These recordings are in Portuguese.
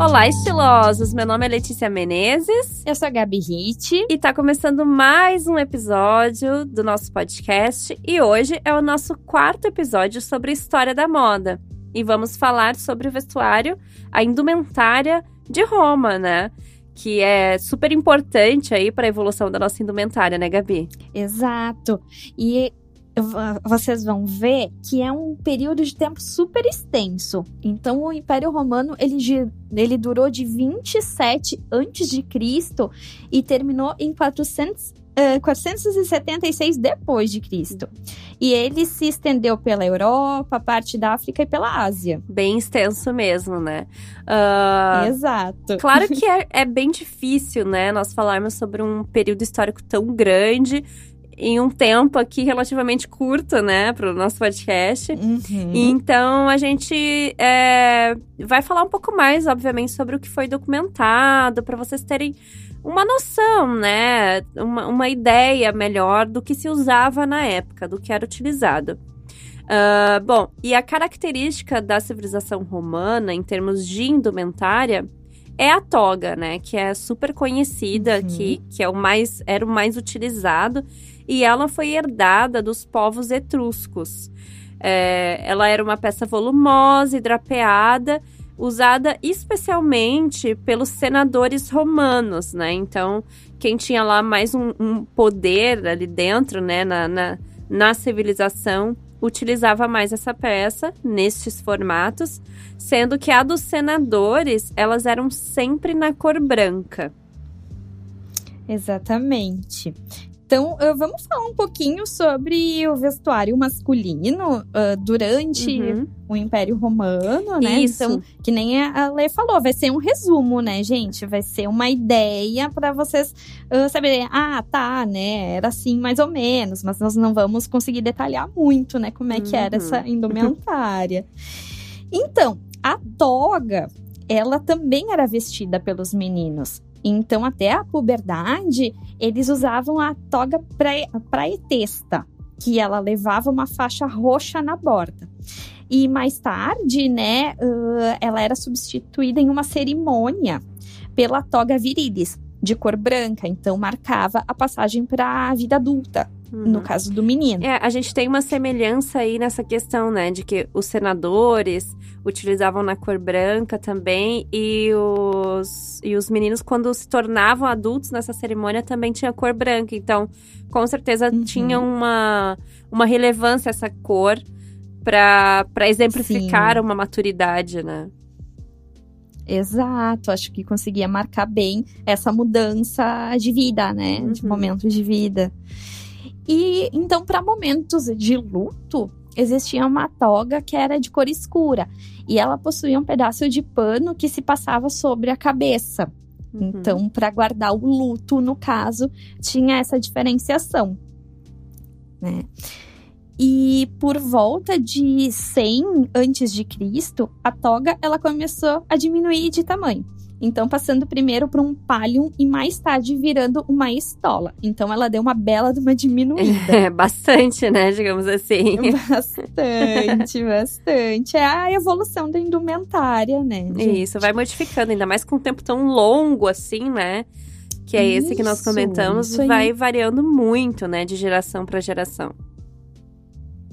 Olá, estilosos! Meu nome é Letícia Menezes Eu sou a Gabi Hit. e tá começando mais um episódio do nosso podcast. E hoje é o nosso quarto episódio sobre a história da moda. E vamos falar sobre o vestuário, a indumentária de Roma, né? Que é super importante aí para a evolução da nossa indumentária, né, Gabi? Exato. E vocês vão ver que é um período de tempo super extenso. Então, o Império Romano ele, ele durou de 27 antes de Cristo e terminou em 400, eh, 476 depois de Cristo. E ele se estendeu pela Europa, parte da África e pela Ásia. Bem extenso mesmo, né? Ah, Exato. Claro que é, é bem difícil, né, nós falarmos sobre um período histórico tão grande em um tempo aqui relativamente curto, né, para o nosso podcast. Uhum. Então a gente é, vai falar um pouco mais, obviamente, sobre o que foi documentado, para vocês terem uma noção, né, uma, uma ideia melhor do que se usava na época, do que era utilizado. Ah, bom, e a característica da civilização romana, em termos de indumentária, é a toga, né? Que é super conhecida, Uhum. que, que é o mais, era o mais utilizado. E ela foi herdada dos povos etruscos. É, ela era uma peça volumosa e drapeada, usada especialmente pelos senadores romanos, né? Então, quem tinha lá mais um, um poder ali dentro, né, na, na, na civilização, utilizava mais essa peça nestes formatos, sendo que a dos senadores, elas eram sempre na cor branca. Exatamente. Então, ah, vamos falar um pouquinho sobre o vestuário masculino ah, durante Uhum. o Império Romano, né? Isso. Então, que nem a Lê falou, vai ser um resumo, né, gente? Vai ser uma ideia para vocês ah, saberem, ah, tá, né? Era assim mais ou menos, mas nós não vamos conseguir detalhar muito, né, como é que era Uhum. essa indumentária. Então, a toga, ela também era vestida pelos meninos. Então, até a puberdade, eles usavam a toga prae- praetesta, que ela levava uma faixa roxa na borda. E mais tarde, né, ela era substituída em uma cerimônia pela toga virilis, de cor branca. Então, marcava a passagem para a vida adulta, no Uhum. caso do menino. É, a gente tem uma semelhança aí nessa questão, né? De que os senadores utilizavam na cor branca também e os, e os meninos, quando se tornavam adultos nessa cerimônia, também tinha cor branca. Então, com certeza, Uhum. tinha uma, uma relevância essa cor para exemplificar Sim. uma maturidade, né? Exato, acho que conseguia marcar bem essa mudança de vida, né? De Uhum. momentos de vida. E então, para momentos de luto, existia uma toga que era de cor escura e ela possuía um pedaço de pano que se passava sobre a cabeça. Uhum. Então, para guardar o luto, no caso, tinha essa diferenciação, né? E por volta de 100 antes de Cristo, a toga ela começou a diminuir de tamanho. Então, passando primeiro para um pallium e mais tarde virando uma estola. Então, ela deu uma bela de uma diminuída. É, bastante, né? Digamos assim. bastante, bastante. É a evolução da indumentária, né? gente? Isso, vai modificando, ainda mais com um tempo tão longo assim, né? Que é esse que nós comentamos, vai variando muito, né, de geração para geração.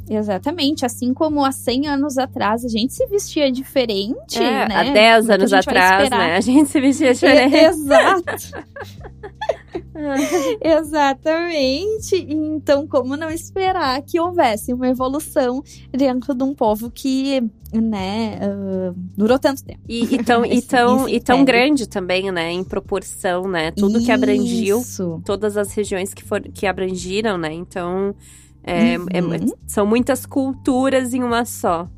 Exatamente, assim como há 100 anos atrás a gente se vestia diferente, É, né? Há 10 Como é anos atrás, né? A gente se vestia É, diferente. exato. Exatamente. Então, como não esperar que houvesse uma evolução dentro de um povo que, né, uh, durou tanto tempo. E, e tão, e, tão, e tão grande também, né, em proporção, né? Tudo que abrangiu, Isso. todas as regiões que, for, que abrangiram, né? Então, é, é- Uhum. são muitas culturas em uma só.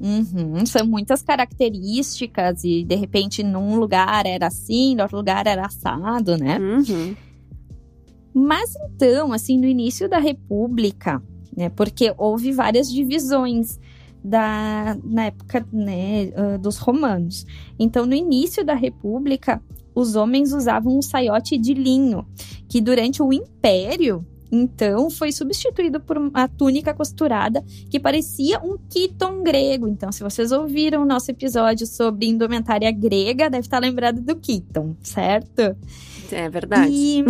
Uhum, São muitas características e, de repente, num lugar era assim, no outro lugar era assado, né? Uhum. Mas então, assim, no início da República, né, porque houve várias divisões da, na época né, ah, dos romanos. Então, no início da República, os homens usavam um saiote de linho, que durante o Império, então, foi substituído por uma túnica costurada que parecia um quiton grego. Então, se vocês ouviram o nosso episódio sobre indumentária grega, deve estar lembrado do quiton, certo? É verdade. E...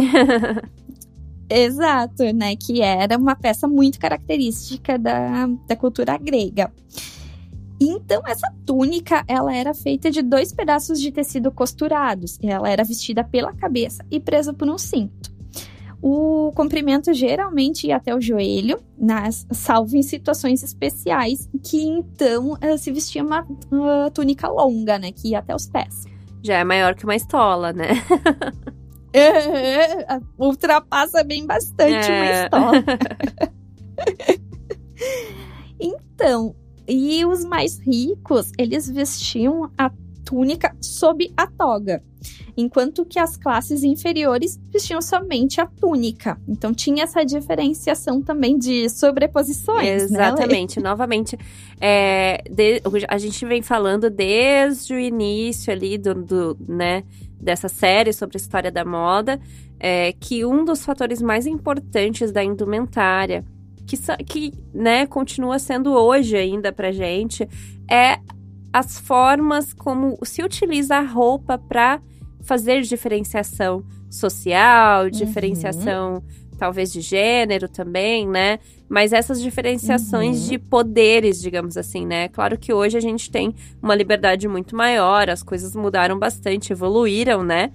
Exato, né? Que era uma peça muito característica da, da cultura grega. Então, essa túnica, ela era feita de dois pedaços de tecido costurados. E ela era vestida pela cabeça e presa por um cinto. O comprimento geralmente ia até o joelho, nas, salvo em situações especiais, que então eh, se vestia uma, uma túnica longa, né? Que ia até os pés. Já é maior que uma estola, né? É, ultrapassa bem bastante uma É. história. então, e os mais ricos, eles vestiam a túnica sob a toga, enquanto que as classes inferiores vestiam somente a túnica. Então tinha essa diferenciação também de sobreposições, né? Exatamente. Novamente, é, de- a gente vem falando desde o início ali do, do, né, dessa série sobre a história da moda, é, que um dos fatores mais importantes da indumentária, que, que né, continua sendo hoje ainda pra gente, é as formas como se utiliza a roupa para fazer diferenciação social, diferenciação talvez de gênero também, né? Mas essas diferenciações Uhum. de poderes, digamos assim, né? Claro que hoje a gente tem uma liberdade muito maior, as coisas mudaram bastante, evoluíram, né?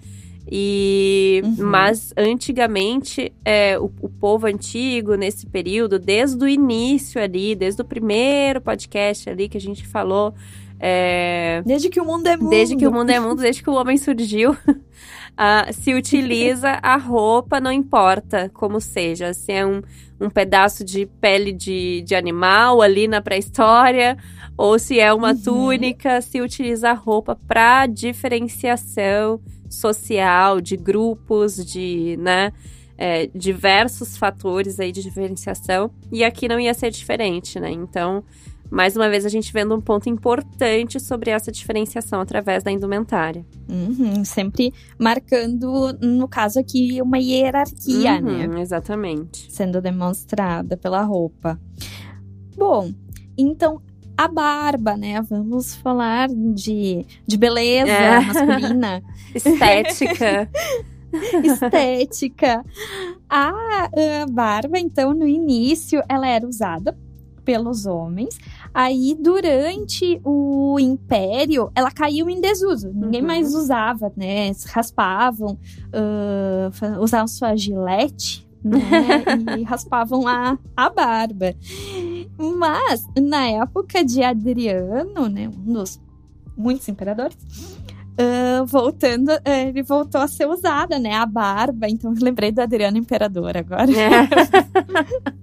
E Uhum. mas antigamente é, o, o povo antigo nesse período, desde o início ali, desde o primeiro podcast ali que a gente falou, é, Desde que o mundo é mundo. Desde que o mundo é mundo, desde que o homem surgiu, ah, se utiliza a roupa, não importa como seja. Se é um, um pedaço de pele de, de animal ali na pré-história, ou se é uma Uhum. túnica, se utiliza a roupa para diferenciação social, de grupos, de, né? é, diversos fatores aí de diferenciação. E aqui não ia ser diferente, né? Então, mais uma vez, a gente vendo um ponto importante sobre essa diferenciação através da indumentária. Uhum, sempre marcando, no caso aqui, uma hierarquia, Uhum, né? Exatamente. Sendo demonstrada pela roupa. Bom, então a barba, né? Vamos falar de, de beleza É. masculina, Estética. estética. A, a barba, então, no início, ela era usada pelos homens. Aí, durante o Império, ela caiu em desuso. Ninguém Uhum. mais usava, né? Raspavam, fa- usavam sua gilete, né? e raspavam a, a barba. Mas, na época de Adriano, né? Um dos muitos imperadores. ah, voltando, ah, ele voltou a ser usada, né? A barba. Então, eu lembrei do Adriano Imperador agora. É.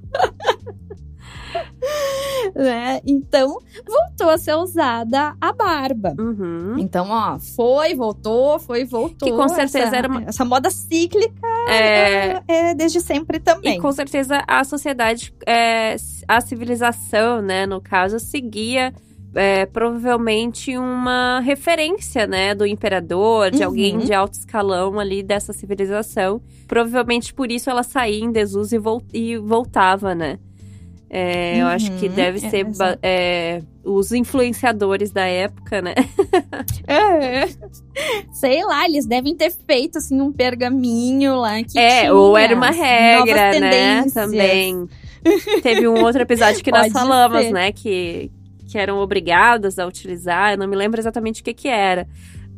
né? Então, voltou a ser usada a barba. Uhum. Então, ó, foi, voltou, foi, voltou. Que com certeza essa, era uma- Essa moda cíclica É, é desde sempre também. E com certeza a sociedade, é, a civilização, né, no caso, seguia é, provavelmente uma referência, né, do imperador, de Uhum. alguém de alto escalão ali dessa civilização. Provavelmente por isso ela saía em desuso e, vol- e voltava, né. É, Eu acho que Uhum, deve é, ser é, os influenciadores da época, né? É. Sei lá, eles devem ter feito assim um pergaminho lá que É, tinha ou era uma regra, né? Também. Teve um outro episódio que nós falamos, ser. né? Que, que eram obrigados a utilizar. Eu não me lembro exatamente o que que era.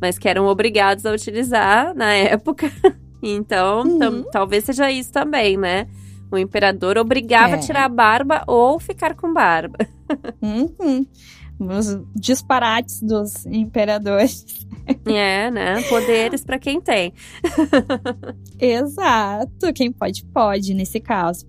Mas que eram obrigados a utilizar na época. Então, Uhum. talvez seja isso também, né? O imperador obrigava a É. tirar a barba ou ficar com barba. Uhum. Os disparates dos imperadores. É, né? Poderes pra quem tem. Exato, quem pode, pode, nesse caso.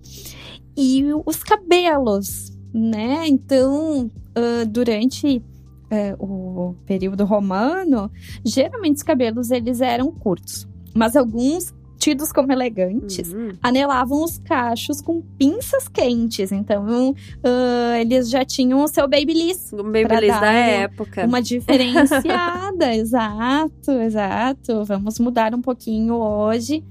E os cabelos, né? Então, ah, durante eh, o período romano, geralmente os cabelos eles eram curtos, mas alguns tidos como elegantes Uhum. anelavam os cachos com pinças quentes. Então, ah, eles já tinham o seu babyliss, O Babyliss da época. uma diferenciada. exato, exato. Vamos mudar um pouquinho hoje,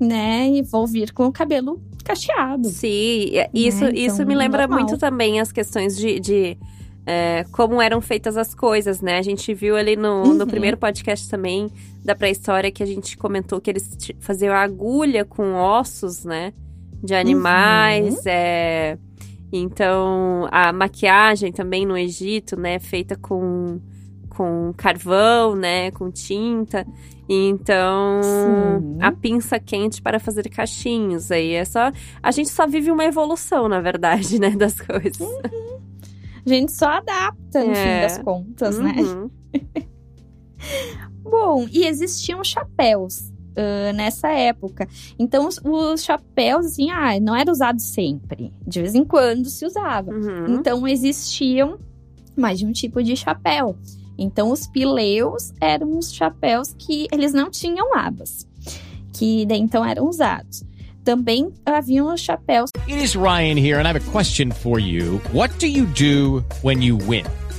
né? E vou vir com o cabelo cacheado. Sim, e- isso, Então, isso me lembra normal. muito também as questões de. de, é, como eram feitas as coisas, né? A gente viu ali no, no Uhum. primeiro podcast também da pré-história que a gente comentou que eles faziam agulha com ossos, né? De animais. Uhum. é, então, a maquiagem também no Egito, né? Feita com, com carvão, né? Com tinta. Então, Sim. a pinça quente para fazer cachinhos. Aí é só. A gente só vive uma evolução, na verdade, né? Das coisas. A gente só adapta, no É. fim das contas, né? Uhum. Bom, e existiam chapéus ah, nessa época. Então, os, os chapéus, assim, ah, não era usado sempre. De vez em quando se usava. Uhum. Então existiam mais de um tipo de chapéu. Então os pileus eram os chapéus que eles não tinham abas, que daí então eram usados. Também haviam os chapéus It is Ryan here, and I have a question for you. What do you do when you win?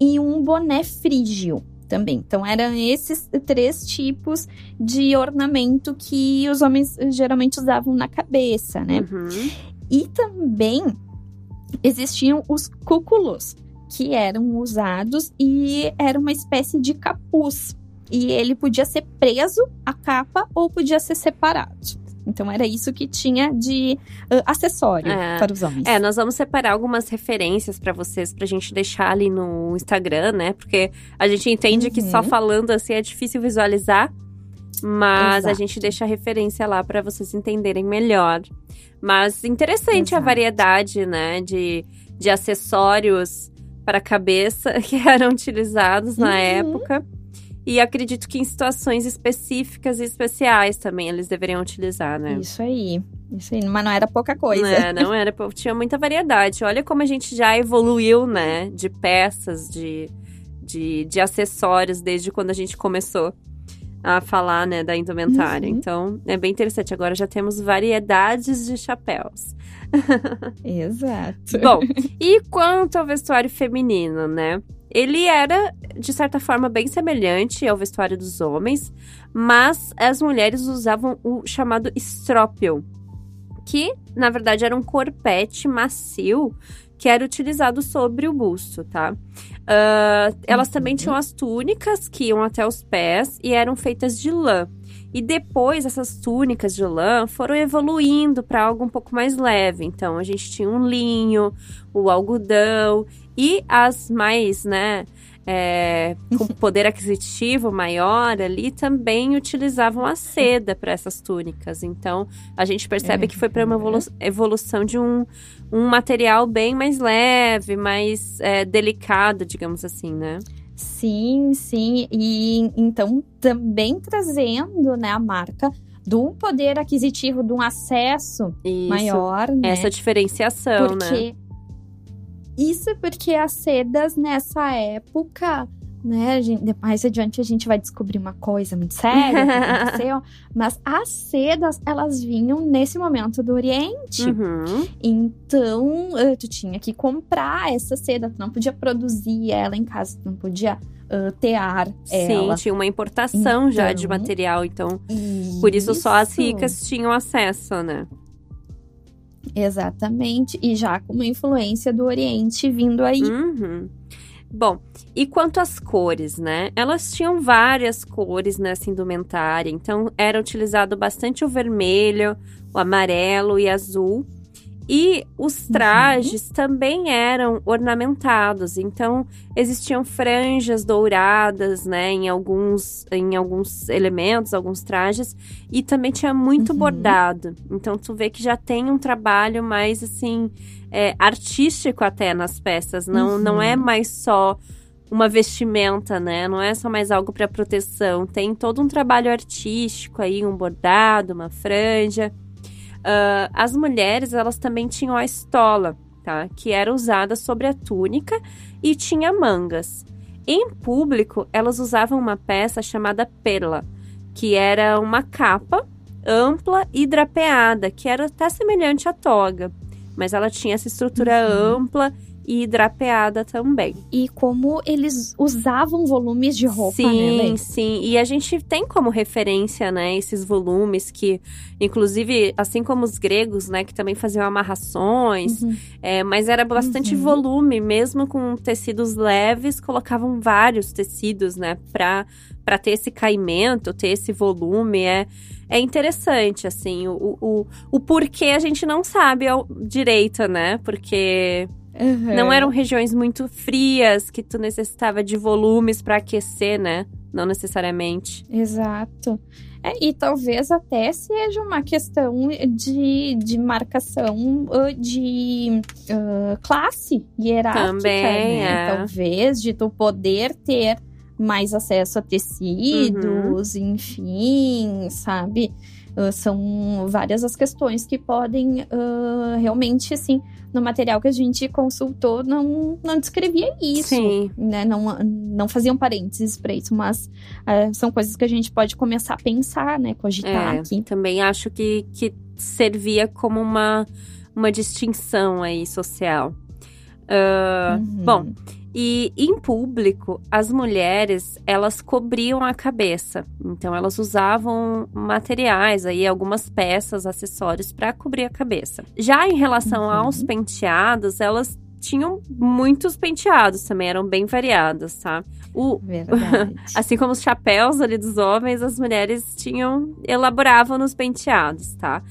e um boné frígio também. Então eram esses três tipos de ornamento que os homens eh, geralmente usavam na cabeça, né? Uhum. E também existiam os cúculos, que eram usados e era uma espécie de capuz. E ele podia ser preso à capa ou podia ser separado. Então era isso que tinha de ah, acessório É. para os homens. É, nós vamos separar algumas referências pra vocês, pra gente deixar ali no Instagram, né? Porque a gente entende que só Uhum. falando assim é difícil visualizar, mas a Exato. gente deixa a referência lá pra vocês entenderem melhor. Mas interessante a Exato. variedade, né? De, de acessórios para a cabeça que eram utilizados na Uhum. época. E acredito que em situações específicas e especiais também eles deveriam utilizar, né? Isso aí. Isso aí. Mas não era pouca coisa. É, não era, tinha muita variedade. Olha como a gente já evoluiu, né? De peças, de, de, de acessórios, desde quando a gente começou a falar, né, da indumentária. Uhum. Então, é bem interessante. Agora já temos variedades de chapéus. Exato. Bom, e quanto ao vestuário feminino, né? Ele era, de certa forma, bem semelhante ao vestuário dos homens, mas as mulheres usavam o chamado estrópio, que, na verdade, era um corpete macio que era utilizado sobre o busto, tá? Ah, elas também tinham as túnicas que iam até os pés e eram feitas de lã. E depois essas túnicas de lã foram evoluindo para algo um pouco mais leve. Então a gente tinha um linho, o algodão e as mais, né, é, com poder aquisitivo maior ali também utilizavam a seda para essas túnicas. Então a gente percebe É. que foi para uma evolu- evolução de um, um material bem mais leve, mais é, delicado, digamos assim, né? Sim, sim. E então também trazendo né, a marca do poder aquisitivo, de um acesso Isso. maior, né? Essa diferenciação, né? porque isso porque as sedas nessa época né? Gente, mais adiante a gente vai descobrir uma coisa muito séria que aconteceu. mas as sedas, elas vinham nesse momento do Oriente. Uhum. Então, uh, tu tinha que comprar essa seda, tu não podia produzir ela em casa, tu não podia uh, tear ela. Sim, tinha uma importação já de Então, material, então por isso só as Isso. ricas tinham acesso, né? Exatamente, e já com uma influência do Oriente vindo aí. Uhum. Bom, e quanto às cores, né? Elas tinham várias cores nessa indumentária, então era utilizado bastante o vermelho, o amarelo e azul. E os trajes também eram ornamentados, então existiam franjas douradas, né, em alguns, em alguns elementos, alguns trajes, e também tinha muito Uhum. bordado. Então tu vê que já tem um trabalho mais assim é, artístico até nas peças, não, Uhum. não é mais só uma vestimenta, né? Não é só mais algo para proteção. Tem todo um trabalho artístico aí, um bordado, uma franja. Ah, as mulheres, elas também tinham a estola, tá? Que era usada sobre a túnica e tinha mangas. Em público, elas usavam uma peça chamada pela, que era uma capa ampla e drapeada, que era até semelhante à toga, mas ela tinha essa estrutura ampla e drapeada também. E como eles usavam volumes de roupa, sim, né, Lê? sim. E a gente tem como referência, né, esses volumes que, inclusive, assim como os gregos, né, que também faziam amarrações, Uhum. é, mas era bastante Uhum. volume, mesmo com tecidos leves, colocavam vários tecidos, né, pra, pra ter esse caimento, ter esse volume, é... É interessante, assim, o, o, o porquê a gente não sabe ao- direito, né? Porque Uhum. não eram regiões muito frias que tu necessitava de volumes pra aquecer, né? Não necessariamente. Exato. É, e talvez até seja uma questão de, de marcação uh, de uh, classe hierárquica, Também, né? é. Talvez de tu poder ter mais acesso a tecidos, enfim, sabe? Uh, são várias as questões que podem uh, realmente, assim, no material que a gente consultou, não, não descrevia isso Sim. né, não, não faziam parênteses para isso, mas é, são coisas que a gente pode começar a pensar, né, cogitar É, aqui. também acho que, que servia como uma, uma distinção aí social. Ah, Uhum. Bom, e em público, as mulheres, elas cobriam a cabeça. Então, elas usavam materiais aí, algumas peças, acessórios para cobrir a cabeça. Já em relação Uhum. aos penteados, elas tinham muitos penteados também, eram bem variados, tá? O, Verdade. Assim como os chapéus ali dos homens, as mulheres tinham elaboravam nos penteados, tá?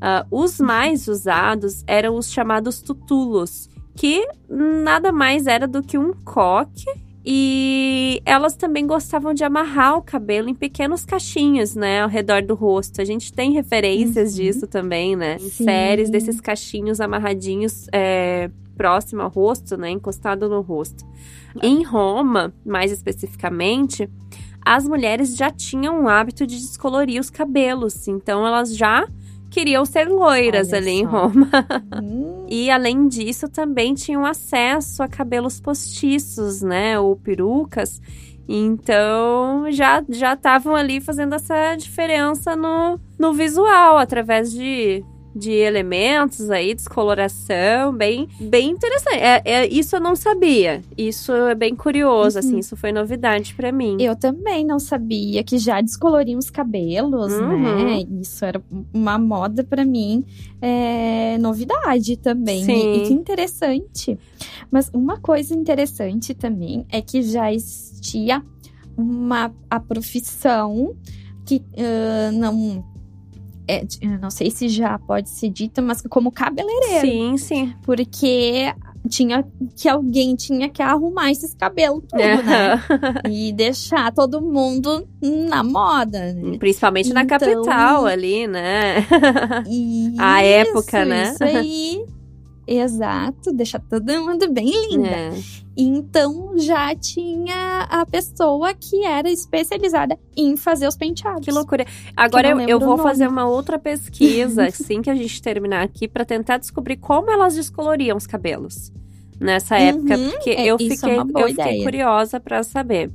Ah, os mais usados eram os chamados tutulos, que nada mais era do que um coque. E elas também gostavam de amarrar o cabelo em pequenos cachinhos, né, ao redor do rosto. A gente tem referências Uhum. disso também, né? Em Sim. séries desses cachinhos amarradinhos é, próximo ao rosto, né, encostado no rosto. Em Roma, mais especificamente, as mulheres já tinham o hábito de descolorir os cabelos, então elas já queriam ser loiras Olha ali em só. Roma. Hum, E além disso, também tinham acesso a cabelos postiços, né, ou perucas. Então já já estavam ali fazendo essa diferença no, no visual através de de elementos aí, descoloração, bem, bem interessante. É, é- isso eu não sabia. Isso é bem curioso, assim, Uhum. isso foi novidade pra mim. eu também não sabia que já descoloriam os cabelos, Uhum. né? Isso era uma moda pra mim, é, novidade também. Sim. E, e que interessante. Mas uma coisa interessante também é que já existia uma a profissão que ah, não é, não sei se já pode ser dita, mas como cabeleireiro. Sim, sim. Porque tinha que alguém tinha que arrumar esses cabelos tudo, né? E deixar todo mundo na moda, né? Principalmente na Então- capital ali, né? E A isso, época, né? Isso aí. Exato, deixar todo mundo bem linda. É. Então já tinha a pessoa que era especializada em fazer os penteados. Que loucura. Agora não eu, eu vou fazer uma outra pesquisa assim que a gente terminar aqui pra tentar descobrir como elas descoloriam os cabelos. nessa época, Uhum, porque é, eu é fiquei, boa eu fiquei ideia. curiosa pra saber.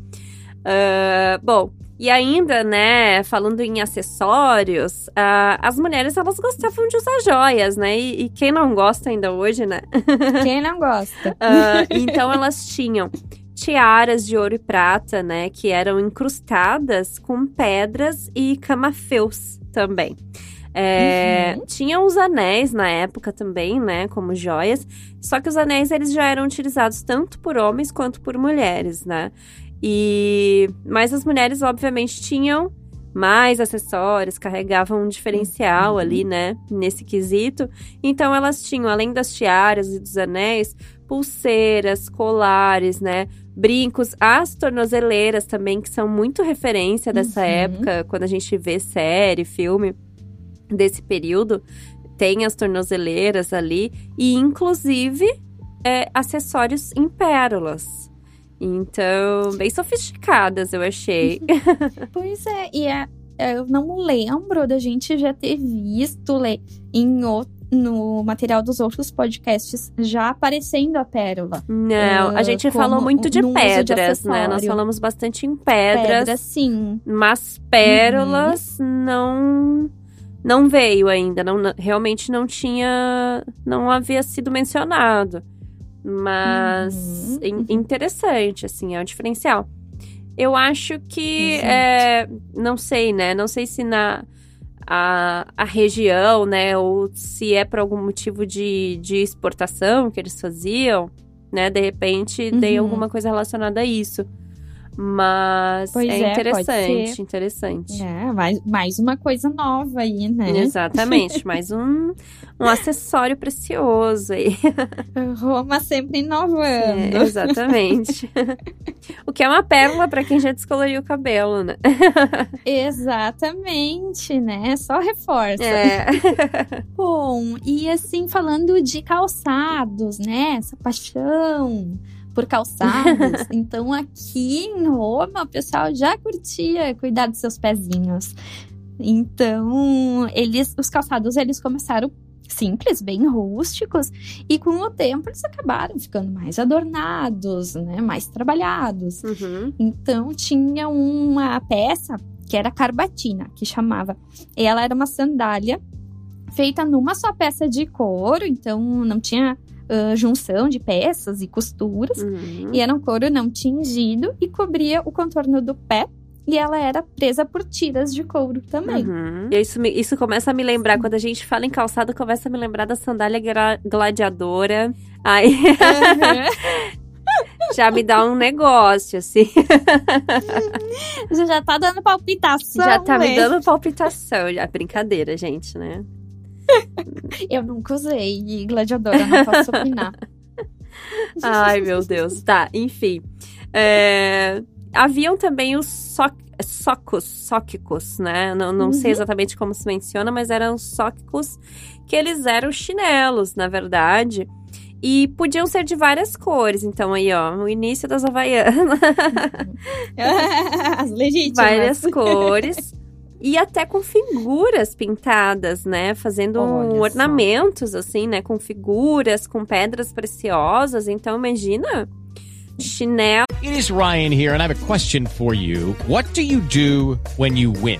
Ah, bom, e ainda, né, falando em acessórios, ah, as mulheres elas gostavam de usar joias, né? E, e quem não gosta ainda hoje, né? Quem não gosta? Ah, então elas tinham tiaras de ouro e prata, né, que eram incrustadas com pedras e camafeus também. É, Uhum. Tinham os anéis na época também, né, como joias. Só que os anéis eles já eram utilizados tanto por homens quanto por mulheres, né? E mas as mulheres obviamente tinham mais acessórios, carregavam um diferencial Uhum. ali, né, nesse quesito. Então elas tinham, além das tiaras e dos anéis, pulseiras, colares, né? Brincos, as tornozeleiras também, que são muito referência dessa Uhum. época, quando a gente vê série, filme desse período, tem as tornozeleiras ali, e inclusive é, acessórios em pérolas. Então, bem sofisticadas, eu achei. Pois é, e é, eu não lembro da gente já ter visto le- em o- no material dos outros podcasts já aparecendo a pérola. Não, a Ah, gente falou muito de uso de pedras, né? Nós falamos bastante em pedras, Pedra, sim. mas pérolas não não veio ainda, não- realmente não tinha, não havia sido mencionado. Mas Uhum, in- uhum. interessante, assim, é um diferencial. Eu acho que, Exato. é, não sei, né? Não sei se na a, a região, né? Ou se é por algum motivo de, de exportação que eles faziam, né? De repente tem Uhum. alguma coisa relacionada a isso. Mas Pois é, é, interessante, interessante. É, mais, mais uma coisa nova aí, né? Exatamente, mais um, um acessório precioso aí. Roma sempre inovando. É, exatamente. o que é uma pérola pra quem já descoloriu o cabelo, né? Exatamente, né? Só reforça. É. Bom, e assim, falando de calçados, né? Essa paixão por calçados. então, aqui em Roma, o pessoal já curtia cuidar dos seus pezinhos. Então, eles, os calçados, eles começaram simples, bem rústicos, e com o tempo eles acabaram ficando mais adornados, né? Mais trabalhados. Uhum. Então tinha uma peça que era carbatina, que chamava. Ela era uma sandália feita numa só peça de couro, então não tinha ah, junção de peças e costuras. Uhum. E era um couro não tingido e cobria o contorno do pé. E ela era presa por tiras de couro também. Uhum. E isso, me- isso começa a me lembrar, quando a gente fala em calçado, começa a me lembrar da sandália gladiadora. Aí já me dá um negócio, assim. Já tá dando palpitação. já tá me né? dando palpitação. Já. Brincadeira, gente, né? Eu nunca usei gladiadora, não posso opinar. Ai, meu Deus. Tá, enfim. É, Haviam também os so... socos, sóquicos, né? Não, não sei Uhum. exatamente como se menciona, mas eram sóquicos que eles eram chinelos, na verdade. E podiam ser de várias cores. Então, aí, ó, o início das Havaianas. As legítimas. várias cores. E até com figuras pintadas, né? Fazendo Olha só. ornamentos, assim, né? Com figuras, com pedras preciosas. Então, imagina. Chinelo. It is Ryan here, and I have a question for you. What do you do when you win?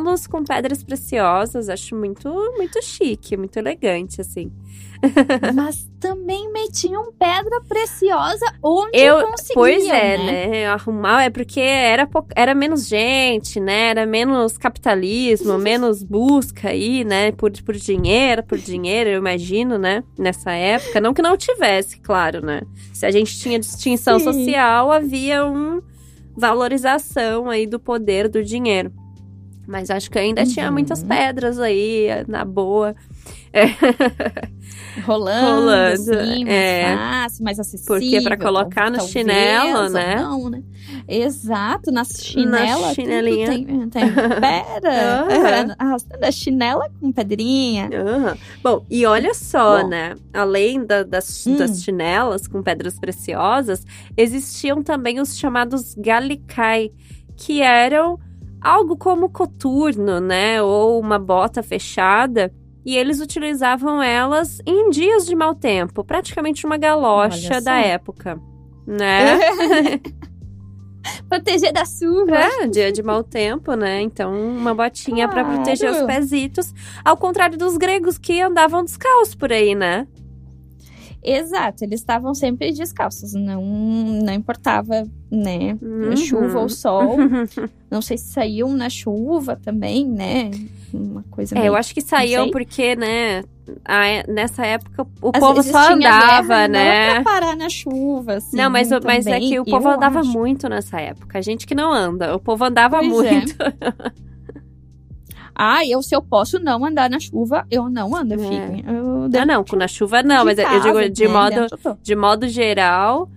Luz com pedras preciosas, acho muito, muito chique, muito elegante, assim. Mas também metiam pedra preciosa onde Eu, conseguiam, pois é, né? né? Arrumar é porque era, era menos gente, né? Era menos capitalismo, menos busca aí, né? Por, por dinheiro, por dinheiro, eu imagino, né? Nessa época. Não que não tivesse, claro, né? Se a gente tinha distinção Sim. social, havia uma valorização aí do poder do dinheiro. Mas acho que ainda tinha Uhum. muitas pedras aí, na boa. Rolando, Rolando, assim, mais é. fácil, mais acessível. Porque pra colocar no talvez, chinelo, né? Não, né? Exato, nas chinelas chinelinha. tem, tem pedra. Arrastando a chinela com pedrinha. Aham. Bom, e olha só, Bom. né? Além da- das, Hum. das chinelas com pedras preciosas, existiam também os chamados galicai, que eram algo como coturno, né? Ou uma bota fechada. E eles utilizavam elas em dias de mau tempo, praticamente uma galocha da época, né? Proteger da chuva. É, dia de mau tempo, né? Então, uma botinha pra Claro. proteger os pezitos. Ao contrário dos gregos que andavam descalços por aí, né? Exato, eles estavam sempre descalços, não, não importava, né, Uhum. chuva ou sol. Não sei se saíam na chuva também, né? Uma coisa É, meio... eu acho que saíam porque, né? a- nessa época o Às povo só andava, guerra, Não né? pra parar na chuva, assim. Não, mas, mas é também, que o povo andava acho. muito nessa época. A gente que não anda. O povo andava Pois é. Ah, eu se eu posso não andar na chuva, eu não ando, É. fico. Eu Ah, não, na chuva não, mas eu digo de modo, de modo geral.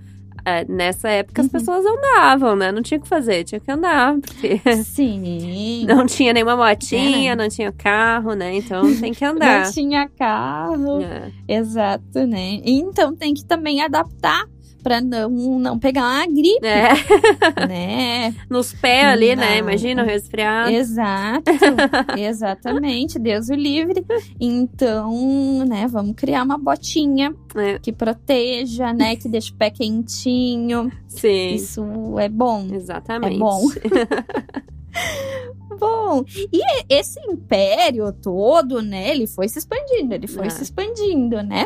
é, nessa época as Uhum. pessoas andavam, né? Não tinha o que fazer, tinha que andar. Porque Sim. não tinha nenhuma motinha, É. não tinha carro, né? Então tem que andar. Não tinha carro. É. Exato, né? Então tem que também adaptar pra não, não pegar uma gripe, É, né? nos pés ali, né? Não. Imagina o resfriado. Exato, exatamente, Deus o livre. Então, né, vamos criar uma botinha É, que proteja, né, que deixe o pé quentinho. sim, Isso é bom. exatamente. É bom. Bom, e esse império todo, né, ele foi se expandindo, ele foi É. se expandindo, né?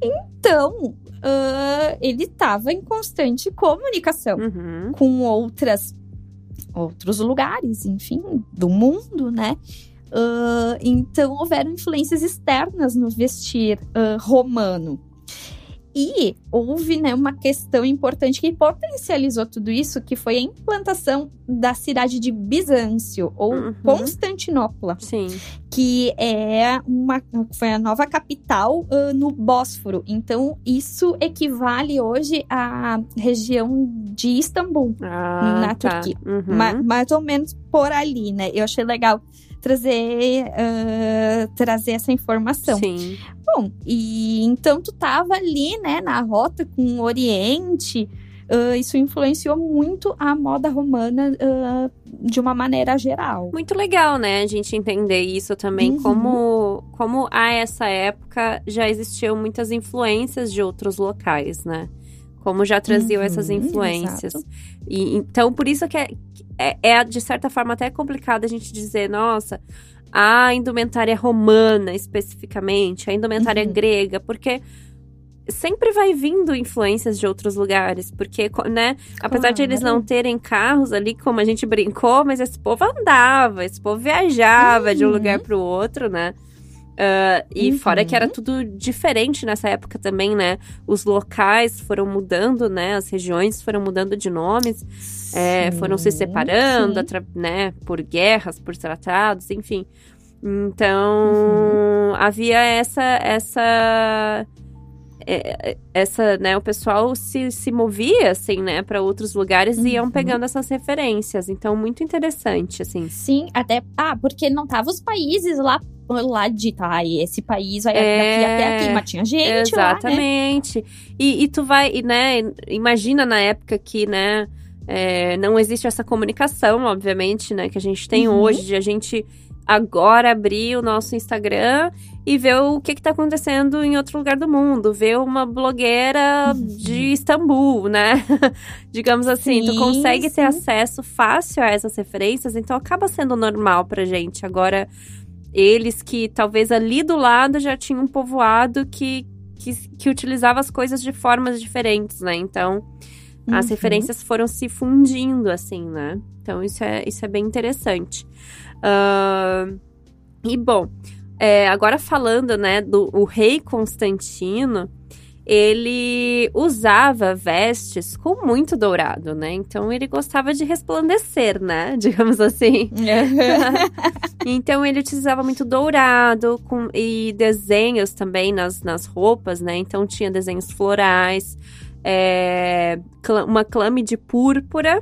Então, ah, ele estava em constante comunicação Uhum. com outras outros lugares, enfim, do mundo, né? Ah, então houveram influências externas no vestir ah, romano. E houve né, uma questão importante que potencializou tudo isso, que foi a implantação da cidade de Bizâncio, ou Uhum. Constantinopla, Sim. que é uma, foi a nova capital ah, no Bósforo. Então, isso equivale hoje à região de Istambul Ah, na tá. Turquia. Uhum. Ma- mais ou menos por ali, né? Eu achei legal trazer, ah, trazer essa informação. Sim. Bom, e então tu tava ali, né, na rota com o Oriente. ah, isso influenciou muito a moda romana ah, de uma maneira geral. Muito legal, né? A gente entender isso também, Uhum. como, como a essa época já existiam muitas influências de outros locais, né? Como já traziam Uhum, essas influências. exato. E, então, por isso que é, é, é, de certa forma, até complicado a gente dizer, nossa, a indumentária romana especificamente, a indumentária Uhum. grega, porque sempre vai vindo influências de outros lugares, porque, né, apesar de eles Claro. não terem carros ali, como a gente brincou, mas esse povo andava, esse povo viajava de um Uhum. lugar para o outro, né? Ah, e Uhum. fora que era tudo diferente nessa época também, né? Os locais foram mudando, né? As regiões foram mudando de nomes, é, foram se Sim, separando, sim. atra- né? Por guerras, por tratados, enfim. Então, Uhum. havia essa, essa, é, essa, né? O pessoal se, se movia, assim, né? Para outros lugares e iam Uhum. pegando essas referências. Então, muito interessante, assim. Sim, até. Ah, porque não tava os países lá, lá de tá, esse país vai É, daqui até aqui, mas tinha gente lá, né? Exatamente. E, e tu vai, e, né? Imagina na época que, né? é, não existe essa comunicação, obviamente, né? Que a gente tem Uhum. hoje, de a gente agora abrir o nosso Instagram e ver o que está acontecendo em outro lugar do mundo, ver uma blogueira Uhum. de Istambul, né? Digamos assim, tu Sim, consegue ter sim. acesso fácil a essas referências, então acaba sendo normal pra gente. Agora, eles que talvez ali do lado já tinham um povoado que, que, que utilizava as coisas de formas diferentes, né? Então, as Uhum. referências foram se fundindo, assim, né? Então, isso é, isso é bem interessante. Ahn, e, bom, é, agora falando, né, do o rei Constantino, ele usava vestes com muito dourado, né? Então, ele gostava de resplandecer, né? Digamos assim. Então ele utilizava muito dourado com, e desenhos também nas, nas roupas, né? Então tinha desenhos florais, é, uma clame de púrpura,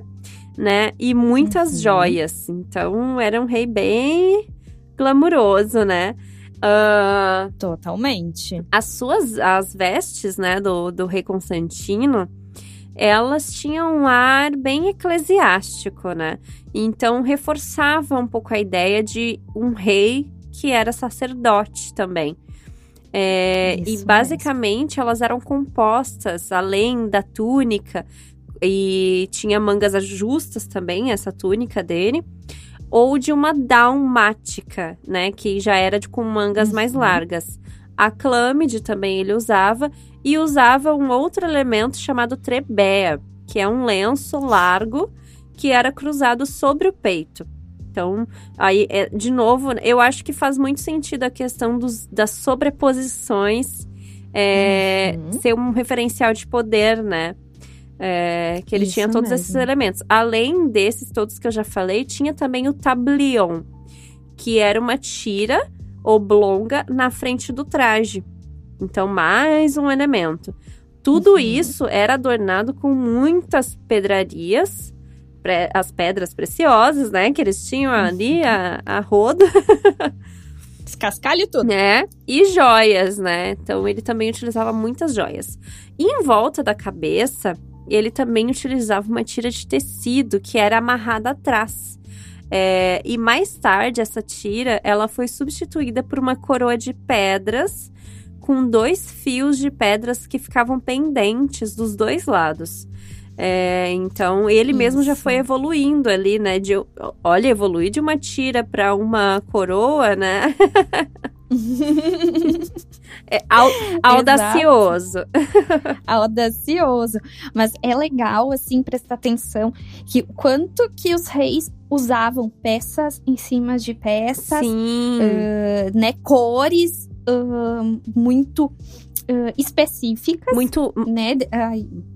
né? E muitas Uhum. joias. Então era um rei bem glamuroso, né? Ah, Totalmente. as suas as vestes, né, do, do rei Constantino, elas tinham um ar bem eclesiástico, né? Então reforçava um pouco a ideia de um rei que era sacerdote também. É, e mesmo. basicamente elas eram compostas, além da túnica, e tinha mangas justas também, essa túnica dele, ou de uma dalmática, né? Que já era de, com mangas mais Uhum. largas. A clâmide também ele usava, e usava um outro elemento chamado trebea, que é um lenço largo que era cruzado sobre o peito. Então, aí, é, de novo, eu acho que faz muito sentido a questão dos, das sobreposições é, Uhum. ser um referencial de poder, né? É, que ele Isso tinha todos esses mesmo. elementos. Além desses todos que eu já falei, tinha também o tablion, que era uma tira oblonga na frente do traje. Então, mais um elemento. Tudo Uhum. isso era adornado com muitas pedrarias, as pedras preciosas, né? Que eles tinham ali a, a roda, Descascalho tudo. né? E joias, né? Então, ele também utilizava muitas joias. E em volta da cabeça, ele também utilizava uma tira de tecido que era amarrada atrás. É, e mais tarde, essa tira, ela foi substituída por uma coroa de pedras com dois fios de pedras que ficavam pendentes dos dois lados. É, então, ele mesmo já Isso. foi evoluindo ali, né? De, olha, evoluir de uma tira para uma coroa, né? É au- audacioso. audacioso. Mas é legal, assim, prestar atenção que o quanto que os reis usavam peças em cima de peças, uh, né? Cores uh, muito uh, específicas. Muito. Né?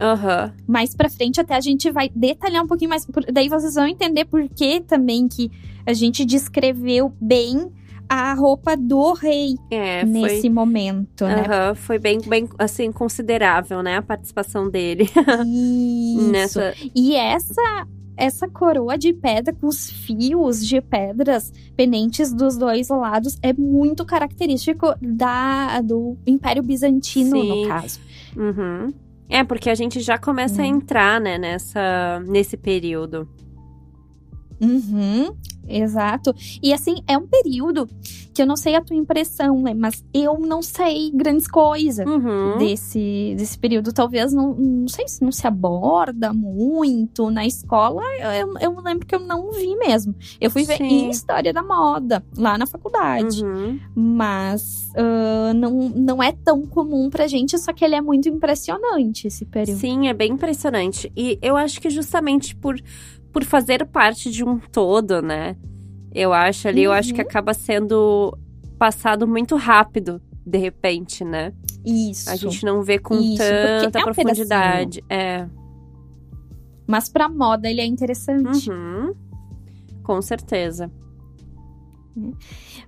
Aham. mais pra frente até a gente vai detalhar um pouquinho mais. Daí vocês vão entender por que também que a gente descreveu bem a roupa do rei É, nesse foi. momento, né? Aham, foi bem, bem, assim, considerável, né? A participação dele Isso. nessa. E essa essa coroa de pedra com os fios de pedras pendentes dos dois lados é muito característico da do Império Bizantino Sim. no caso. Uhum. É, porque a gente já começa a Né? entrar, né, nessa, nesse período. Uhum, exato. E assim, é um período que eu não sei a tua impressão, né? Mas eu não sei grandes coisas. Uhum. Desse, desse período, talvez não, não sei se não se aborda muito na escola. Eu, eu, lembro que eu não vi mesmo. Eu fui ver Sim. em História da Moda, lá na faculdade. Uhum. Mas ah, não, não é tão comum pra gente, só que ele é muito impressionante esse período. Sim, é bem impressionante. E eu acho que justamente por, por fazer parte de um todo, né? Eu acho ali, eu acho que Uhum. acaba sendo passado muito rápido, de repente, né? Isso. A gente não vê com Isso, tanta é um profundidade. É. Mas pra moda ele é interessante. Uhum. Com certeza.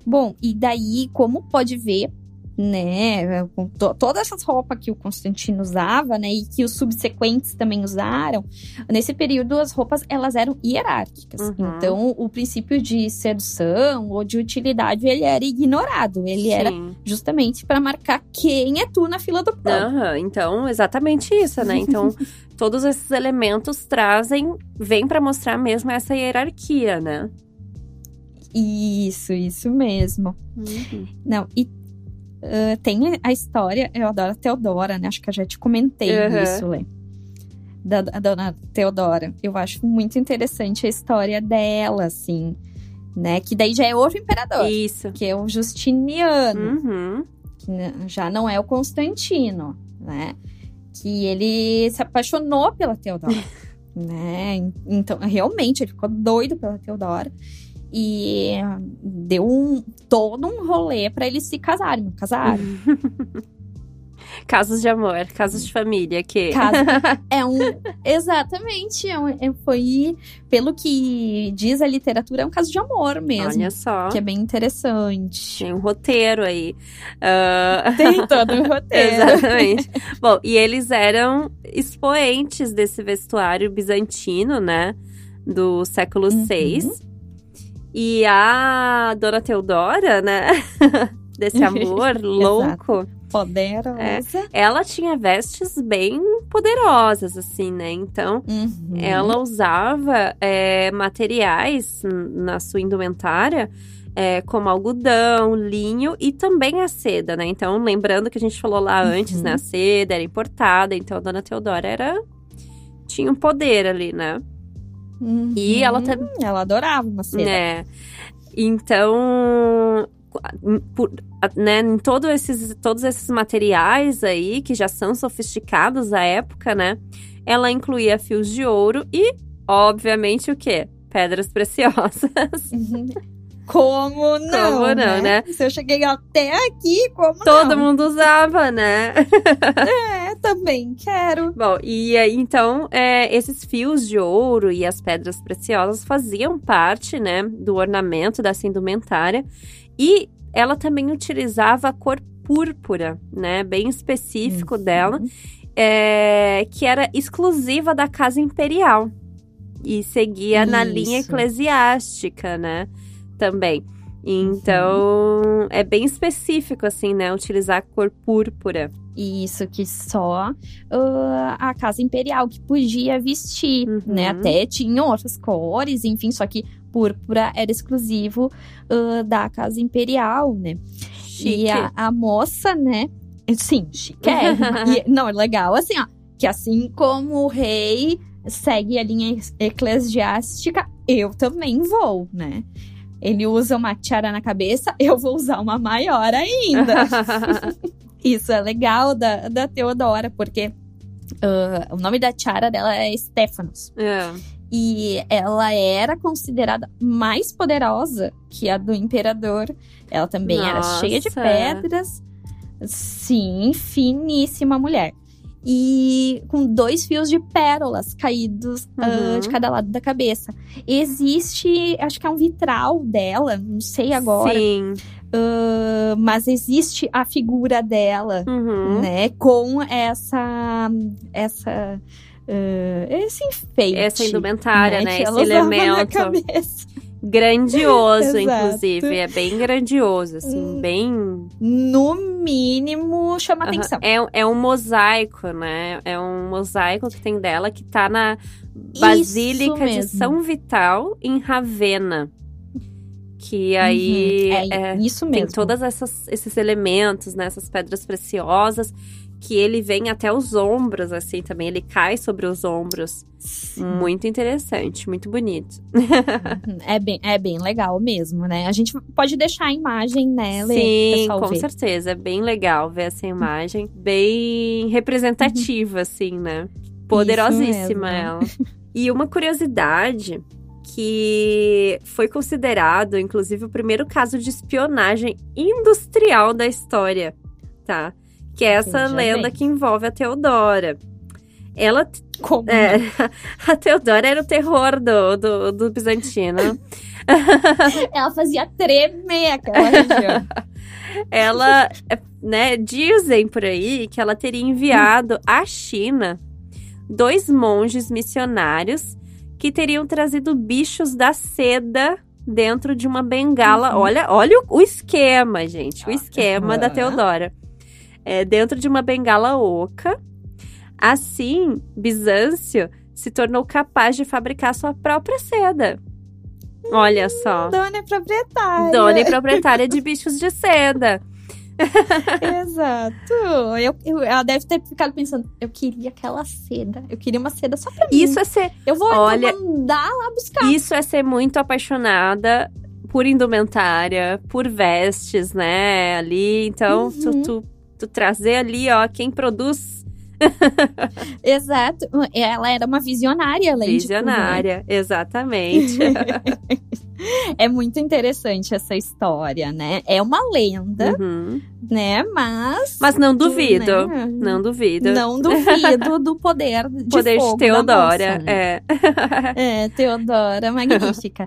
Bom, e daí, como pode ver, né, com to todas essas roupas que o Constantino usava, né, e que os subsequentes também usaram, nesse período as roupas elas eram hierárquicas. Uhum. Então, o princípio de sedução ou de utilidade ele era ignorado. Ele era Sim. justamente para marcar quem é tu na fila do pão. Aham, então, exatamente isso, né? Então, todos esses elementos trazem, vem pra mostrar mesmo essa hierarquia, né? Isso, isso mesmo. Uhum. Não, e uh, tem a história, eu adoro a Teodora, né? Acho que eu já te comentei Uhum. isso, Lê. Da, da dona Teodora. Eu acho muito interessante a história dela, assim, né? Que daí já é outro imperador, Isso. que é o Justiniano. Uhum. que já não é o Constantino, né? Que ele se apaixonou pela Teodora, né? Então, realmente, ele ficou doido pela Teodora e deu um, todo um rolê para eles se casarem, casaram. Casos de amor, casos de família, que... Casa- é um exatamente, é um- é- foi pelo que diz a literatura, é um caso de amor mesmo, Olha só. que é bem interessante. Tem um roteiro aí. Ah, Tem todo um roteiro. Exatamente. Bom, e eles eram expoentes desse vestuário bizantino, né? Do século Uhum. E a Dona Teodora, né? Desse amor louco. Poderosa. Ela tinha vestes bem poderosas, assim, né? Então, Uhum. ela usava é, materiais na sua indumentária, é, como algodão, linho e também a seda, né? Então, lembrando que a gente falou lá antes, Uhum. né? A seda era importada, então a dona Teodora era. tinha um poder ali, né? Uhum. E ela também. Ela adorava uma seda. né? Então. por- né, em todo esses, todos esses materiais aí, que já são sofisticados à época, né? Ela incluía fios de ouro e, obviamente, o quê? Pedras preciosas. Como não? Como não, né? Se eu cheguei até aqui, como Todo não? mundo usava, né? É, também quero. Bom, e então, é, esses fios de ouro e as pedras preciosas faziam parte, né, do ornamento dessa indumentária. E ela também utilizava a cor púrpura, né, bem específico Uhum. dela, é, que era exclusiva da casa imperial. E seguia na linha Isso. eclesiástica, né, também. Então, é bem específico, assim, né, utilizar a cor púrpura. Isso que só ah, a casa imperial que podia vestir, Uhum. né? Até tinham outras cores, enfim, só que púrpura era exclusivo ah, da casa imperial, né? Chique. E a, a moça, né? Sim, chiquérrima. e, não, é legal assim, ó. Que assim como o rei segue a linha eclesiástica, eu também vou, né? Ele usa uma tiara na cabeça, eu vou usar uma maior ainda. Isso é legal da, da Teodora, porque ah, o nome da tiara dela é Stephanos. É. E ela era considerada mais poderosa que a do imperador. Ela também era cheia de Nossa. pedras. Sim, finíssima mulher. E com dois fios de pérolas caídos ah, Uhum. de cada lado da cabeça. Existe, acho que é um vitral dela, não sei agora, Sim. ah, mas existe a figura dela Uhum. né? Com essa. essa ah, esse enfeite. Essa indumentária, né? que Esse elemento cabeça. Grandioso, inclusive. É bem grandioso, assim, Hum. bem. No mínimo, chama Aham. atenção. É, é um mosaico, né? É um mosaico que tem dela que tá na Basílica de. São Vital, em Ravenna. Que aí Uhum, é, é, isso tem mesmo. todos esses elementos, né? Essas pedras preciosas. Que ele vem até os ombros, assim, também. Ele cai sobre os ombros. Muito interessante, muito bonito. Uhum, É bem, é bem legal mesmo, né? A gente pode deixar a imagem, né, Lê? Sim, com ver. certeza. É bem legal ver essa imagem. Bem representativa, assim, né? Poderosíssima ela. E uma curiosidade que foi considerado, inclusive, o primeiro caso de espionagem industrial da história, tá? Que é essa lenda que envolve a Teodora. Ela Como é, a Teodora era o terror do, do, do bizantino. ela fazia tremer aquela região. ela, né, dizem por aí que ela teria enviado à China dois monges missionários que teriam trazido bichos da seda dentro de uma bengala. Uhum. Olha, olha o, o esquema, gente, o esquema da. Teodora. É, dentro de uma bengala oca. Assim, Bizâncio se tornou capaz de fabricar sua própria seda. Olha só. Dona proprietária. Dona e proprietária de bichos de seda. Exato. Eu, eu- ela deve ter ficado pensando, eu queria aquela seda. Eu queria uma seda só pra mim. Isso é ser, Eu vou Olha- mandar lá buscar. isso é ser muito apaixonada por indumentária, por vestes, né? Ali, então, Uhum. tu, tu trazer ali, ó, quem produz Exato. Ela era uma visionária, além de tudo, né? visionária, exatamente. É muito interessante essa história, né? É uma lenda, Uhum. né? Mas. Mas não duvido, né? não duvido. Não duvido do poder de Poder fogo de Teodora, moça, né? é. É, Teodora, magnífica.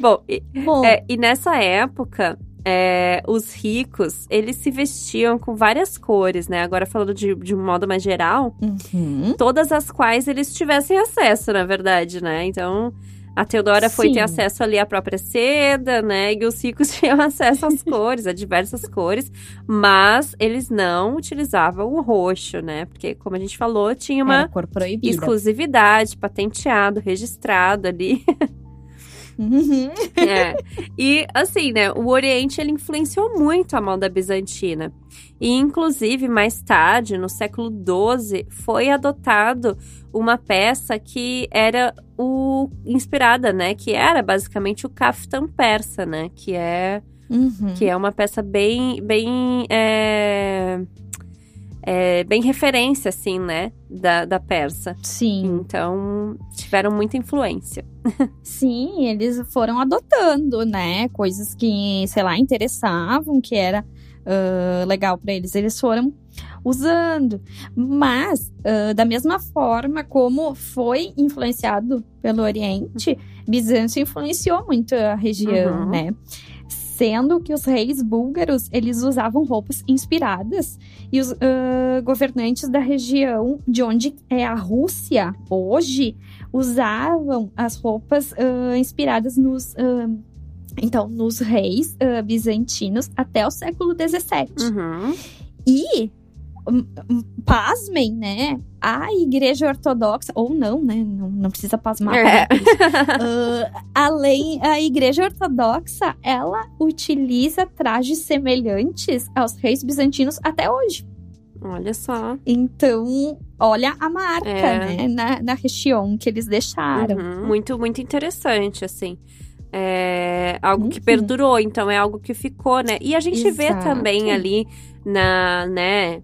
Bom, e, Bom, é, e nessa época, é, os ricos, eles se vestiam com várias cores, né? Agora falando de, de um modo mais geral, uhum, todas as quais eles tivessem acesso, na verdade, né? Então, a Teodora foi Sim. ter acesso ali à própria seda, né? E os ricos tinham acesso às cores, a diversas cores, mas eles não utilizavam o roxo, né? Porque, como a gente falou, tinha uma exclusividade, patenteado, registrado ali. Uhum. É. E assim, né, o Oriente ele influenciou muito a moda bizantina. E inclusive mais tarde, no século XII, foi adotado uma peça que era o inspirada, né, que era basicamente o kaftan persa, né, que é Uhum. que é uma peça bem bem é, é, bem referência assim, né, da, da persa. Sim, Então tiveram muita influência. sim, eles foram adotando, né? Coisas que, sei lá, interessavam, que era ah, legal pra eles. Eles foram usando. Mas, ah, da mesma forma como foi influenciado pelo Oriente, Bizâncio influenciou muito a região, Uhum. né? Sendo que os reis búlgaros, eles usavam roupas inspiradas e os ah, governantes da região de onde é a Rússia hoje usavam as roupas ah, inspiradas nos ah, então nos reis bizantinos até o século XVII. Uhum. E pasmem, né? A igreja ortodoxa, ou não, né? Não, não precisa pasmar. É. Ah, além, a igreja ortodoxa, ela utiliza trajes semelhantes aos reis bizantinos até hoje. Olha só. Então, olha a marca, É. né? Na, na região que eles deixaram. Uhum. Muito, muito interessante, assim. É algo que Uhum. perdurou, então é algo que ficou, né? E a gente vê Exato. também ali na, né,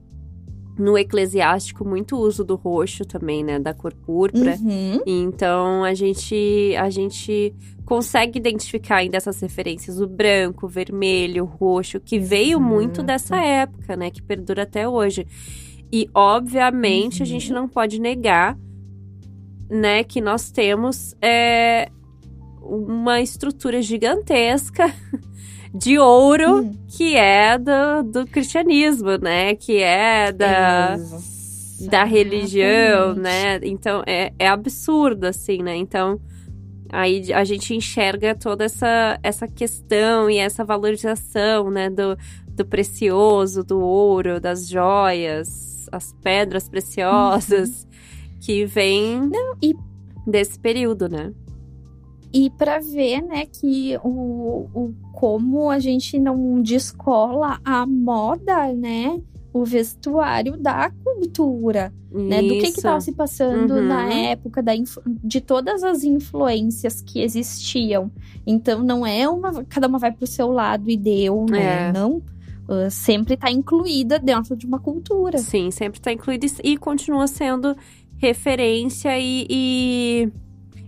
no eclesiástico muito uso do roxo também, né, da cor púrpura. Uhum. Então a gente a gente consegue identificar ainda essas referências, o branco, o vermelho, o roxo, que veio muito Exato. dessa época, né, que perdura até hoje. E obviamente a Uhum. gente não pode negar, né, que nós temos é, uma estrutura gigantesca de ouro Hum. que é do, do cristianismo, né, que é da da religião, né? Então é, é absurdo, assim, né? Então aí a gente enxerga toda essa, essa questão e essa valorização, né? Do, do precioso, do ouro, das joias, as pedras preciosas que vem e- desse período, né? E para ver, né, que o, o como a gente não descola a moda, né, o vestuário da cultura, né, do que que Isso. estava se passando Uhum. na época da de todas as influências que existiam. Então não é uma cada uma vai pro seu lado e deu, né? É. Não ah, sempre está incluída dentro de uma cultura. Sim, sempre está incluído e- e continua sendo referência e, e,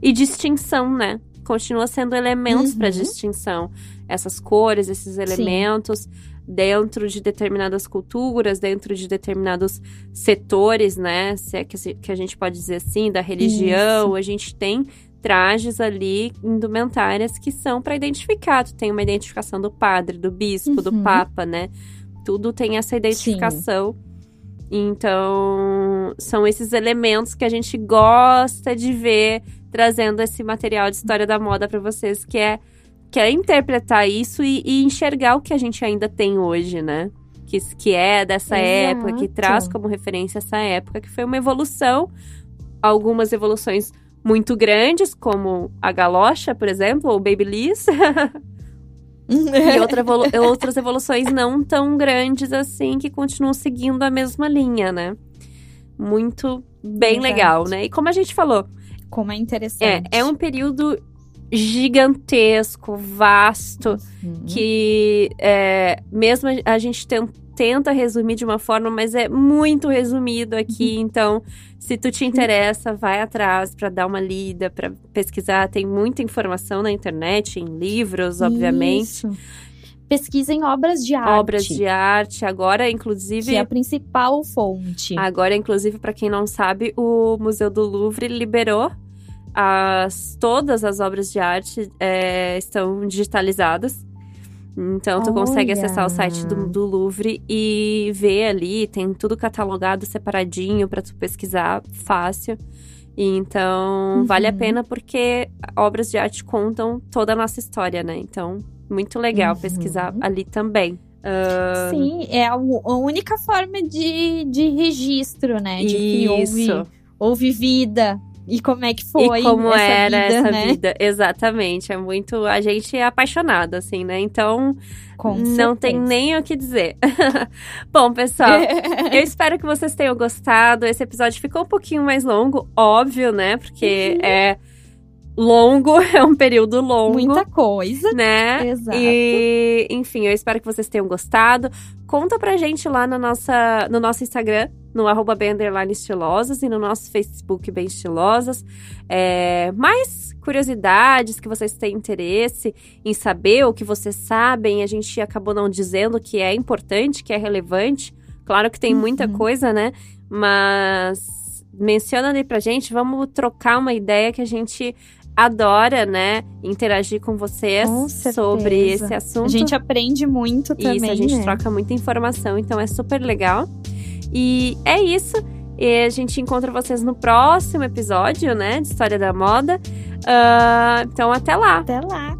e distinção, né? Continua sendo elementos para Uhum. distinção. Essas cores, esses elementos dentro de determinadas culturas, dentro de determinados setores, né? Se é que, a gente pode dizer assim, da religião, a gente tem trajes ali, indumentárias que são para identificar. Tu tem uma identificação do padre, do bispo, do Uhum. papa, né? Tudo tem essa identificação. Então, são esses elementos que a gente gosta de ver trazendo esse material de história da moda para vocês, que é, que é interpretar isso e, e enxergar o que a gente ainda tem hoje, né? Que, que é dessa Exato. época, que traz como referência essa época, que foi uma evolução, algumas evoluções muito grandes, como a galocha, por exemplo, ou Babyliss. e outra evolu outras evoluções não tão grandes assim, que continuam seguindo a mesma linha, né? Muito bem Exato. legal, né? E como a gente falou, Como é é, interessante. é um período gigantesco, vasto, Uhum. que é, mesmo a- gente ten- tenta resumir de uma forma, mas é muito resumido aqui. Uhum. Então, se tu te interessa, vai atrás para dar uma lida, para pesquisar. Tem muita informação na internet, em livros, obviamente, Isso. Pesquisem obras de arte. obras de arte. Agora, inclusive, Que é a principal fonte. Agora, inclusive, para quem não sabe, o Museu do Louvre liberou as, todas as obras de arte é, estão digitalizadas. Então, tu consegue Olha! acessar o site do, do Louvre e ver ali, tem tudo catalogado separadinho para tu pesquisar fácil. Então, vale a Uhum. pena porque obras de arte contam toda a nossa história, né? Então, muito legal Uhum. pesquisar ali também. Ah, Sim, é a, a única forma de, de registro, né? De que houve, Isso. houve vida. E como é que foi e como essa era vida, essa né? vida. Exatamente. É muito. A gente é apaixonado, assim, né? Então, Com não tem nem o que dizer. Bom, pessoal, eu espero que vocês tenham gostado. Esse episódio ficou um pouquinho mais longo, óbvio, né? Porque Uhum. é longo, é um período longo. Muita coisa. né? Exato. E, enfim, eu espero que vocês tenham gostado. Conta pra gente lá na nossa, no nosso Instagram, no arroba estilosas, e no nosso Facebook bem estilosas. É, mais curiosidades que vocês têm interesse em saber, ou que vocês sabem, a gente acabou não dizendo que é importante, que é relevante. Claro que tem muita Uhum. coisa, né? Mas menciona ali pra gente, vamos trocar uma ideia que a gente adora, né, interagir com vocês Com sobre esse assunto. A gente aprende muito também, Isso, a gente né? troca muita informação, então é super legal. E é isso. E a gente encontra vocês no próximo episódio, né, de História da Moda. Ah, então, até lá. Até lá.